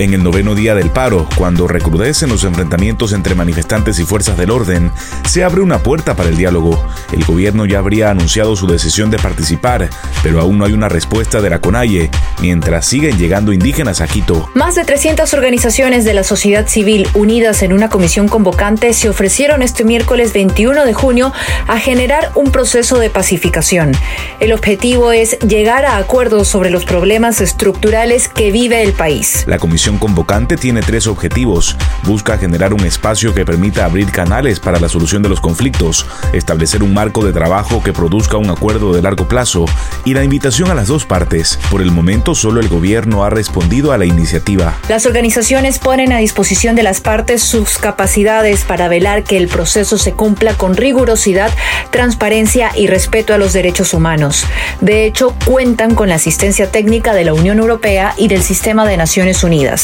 En el noveno día del paro, cuando recrudecen los enfrentamientos entre manifestantes y fuerzas del orden, se abre una puerta para el diálogo. El gobierno ya habría anunciado su decisión de participar, pero aún no hay una respuesta de la CONAIE, mientras siguen llegando indígenas a Quito. Más de 300 organizaciones de la sociedad civil unidas en una comisión convocante se ofrecieron este miércoles 21 de junio a generar un proceso de pacificación. El objetivo es llegar a acuerdos sobre los problemas estructurales que vive el país. La comisión convocante tiene tres objetivos. Busca generar un espacio que permita abrir canales para la solución de los conflictos, establecer un marco de trabajo que produzca un acuerdo de largo plazo y la invitación a las dos partes. Por el momento solo el gobierno ha respondido a la iniciativa. Las organizaciones ponen a disposición de las partes sus capacidades para velar que el proceso se cumpla con rigurosidad, transparencia y respeto a los derechos humanos. De hecho, cuentan con la asistencia técnica de la Unión Europea y del Sistema de Naciones Unidas.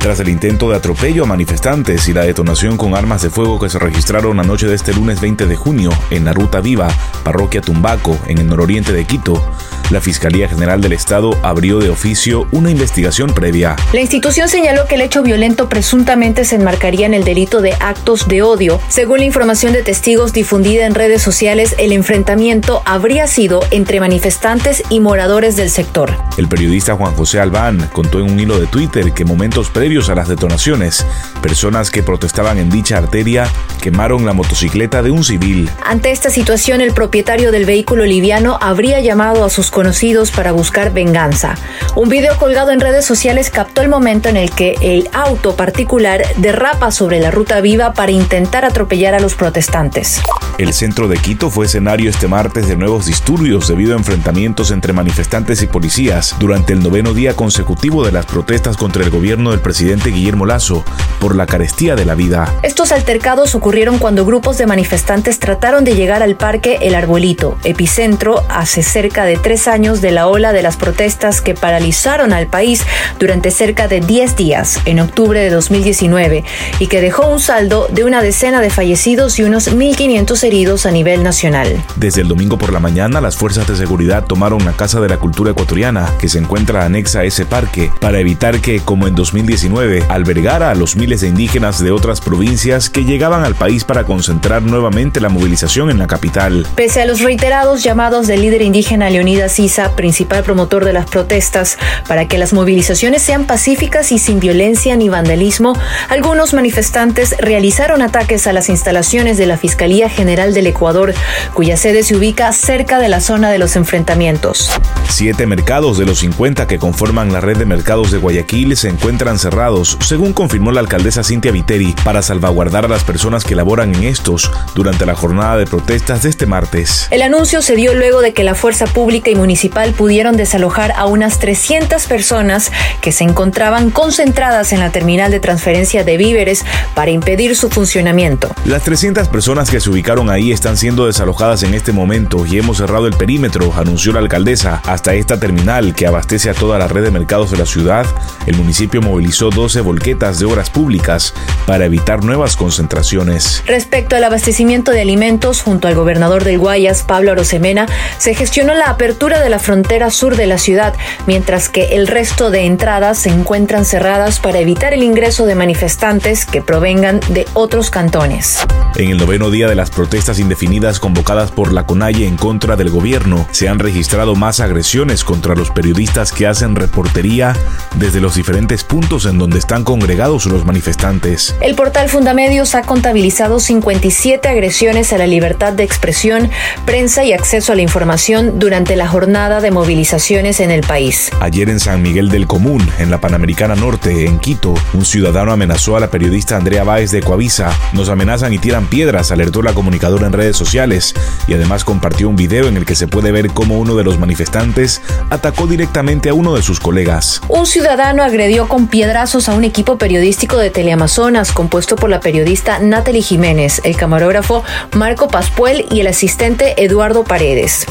Tras el intento de atropello a manifestantes y la detonación con armas de fuego que se registraron la noche de este lunes 20 de junio en la Ruta Viva, parroquia Tumbaco, en el nororiente de Quito, la Fiscalía General del Estado abrió de oficio una investigación previa. La institución señaló que el hecho violento presuntamente se enmarcaría en el delito de actos de odio. Según la información de testigos difundida en redes sociales, el enfrentamiento habría sido entre manifestantes y moradores del sector. El periodista Juan José Albán contó en un hilo de Twitter que momentos previos a las detonaciones, personas que protestaban en dicha arteria quemaron la motocicleta de un civil. Ante esta situación, el propietario del vehículo liviano habría llamado a sus conocidos para buscar venganza. Un video colgado en redes sociales captó el momento en el que el auto particular derrapa sobre la ruta viva para intentar atropellar a los protestantes. El centro de Quito fue escenario este martes de nuevos disturbios debido a enfrentamientos entre manifestantes y policías durante el noveno día consecutivo de las protestas contra el gobierno del presidente Guillermo Lazo por la carestía de la vida. Estos altercados ocurrieron cuando grupos de manifestantes trataron de llegar al parque El Arbolito, epicentro hace cerca de tres años de la ola de las protestas que paralizaron al país durante cerca de 10 días en octubre de 2019 y que dejó un saldo de una decena de fallecidos y unos 1.500 heridos a nivel nacional. Desde el domingo por la mañana, las fuerzas de seguridad tomaron la Casa de la Cultura Ecuatoriana, que se encuentra anexa a ese parque, para evitar que, como en 2019, albergara a los miles de indígenas de otras provincias que llegaban al país para concentrar nuevamente la movilización en la capital. Pese a los reiterados llamados del líder indígena Leonidas Sisa, principal promotor de las protestas, para que las movilizaciones sean pacíficas y sin violencia ni vandalismo, algunos manifestantes realizaron ataques a las instalaciones de la Fiscalía General del Ecuador, cuya sede se ubica cerca de la zona de los enfrentamientos. Siete mercados de los 50 que conforman la red de mercados de Guayaquil se encuentran cerrados, según confirmó la alcaldesa Cintia Viteri, para salvaguardar a las personas que laboran en estos durante la jornada de protestas de este martes. El anuncio se dio luego de que la fuerza pública y municipal pudieron desalojar a unas 300 personas que se encontraban concentradas en la terminal de transferencia de víveres para impedir su funcionamiento. Las 300 personas que se ubicaron ahí están siendo desalojadas en este momento y hemos cerrado el perímetro, anunció la alcaldesa. Hasta esta terminal que abastece a toda la red de mercados de la ciudad, el municipio movilizó 12 volquetas de obras públicas para evitar nuevas concentraciones. Respecto al abastecimiento de alimentos, junto al gobernador del Guayas, Pablo Arosemena, se gestionó la apertura de la frontera sur de la ciudad, mientras que el resto de entradas se encuentran cerradas para evitar el ingreso de manifestantes que provengan de otros cantones. En el noveno día de las protestas, indefinidas convocadas por la CONAIE en contra del gobierno, se han registrado más agresiones contra los periodistas que hacen reportería desde los diferentes puntos en donde están congregados los manifestantes. El portal Fundamedios ha contabilizado 57 agresiones a la libertad de expresión, prensa y acceso a la información durante la jornada de movilizaciones en el país. Ayer en San Miguel del Común, en la Panamericana Norte, en Quito, un ciudadano amenazó a la periodista Andrea Báez de Coavisa. Nos amenazan y tiran piedras, alertó la comunicación en redes sociales y además compartió un video en el que se puede ver cómo uno de los manifestantes atacó directamente a uno de sus colegas. Un ciudadano agredió con piedrazos a un equipo periodístico de Teleamazonas compuesto por la periodista Natalie Jiménez, el camarógrafo Marco Paspuel y el asistente Eduardo Paredes.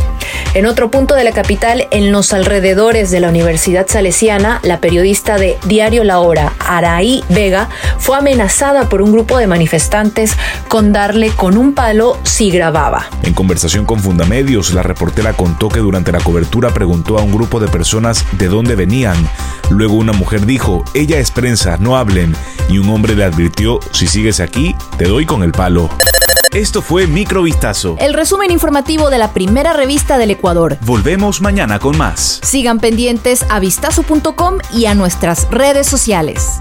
En otro punto de la capital, en los alrededores de la Universidad Salesiana, la periodista de Diario La Hora, Araí Vega, fue amenazada por un grupo de manifestantes con darle con un palo si grababa. En conversación con Fundamedios, la reportera contó que durante la cobertura preguntó a un grupo de personas de dónde venían. Luego una mujer dijo, ella es prensa, no hablen. Y un hombre le advirtió, si sigues aquí, te doy con el palo. Esto fue Microvistazo. El resumen informativo de la primera revista del Ecuador. Volvemos mañana con más. Sigan pendientes a vistazo.com y a nuestras redes sociales.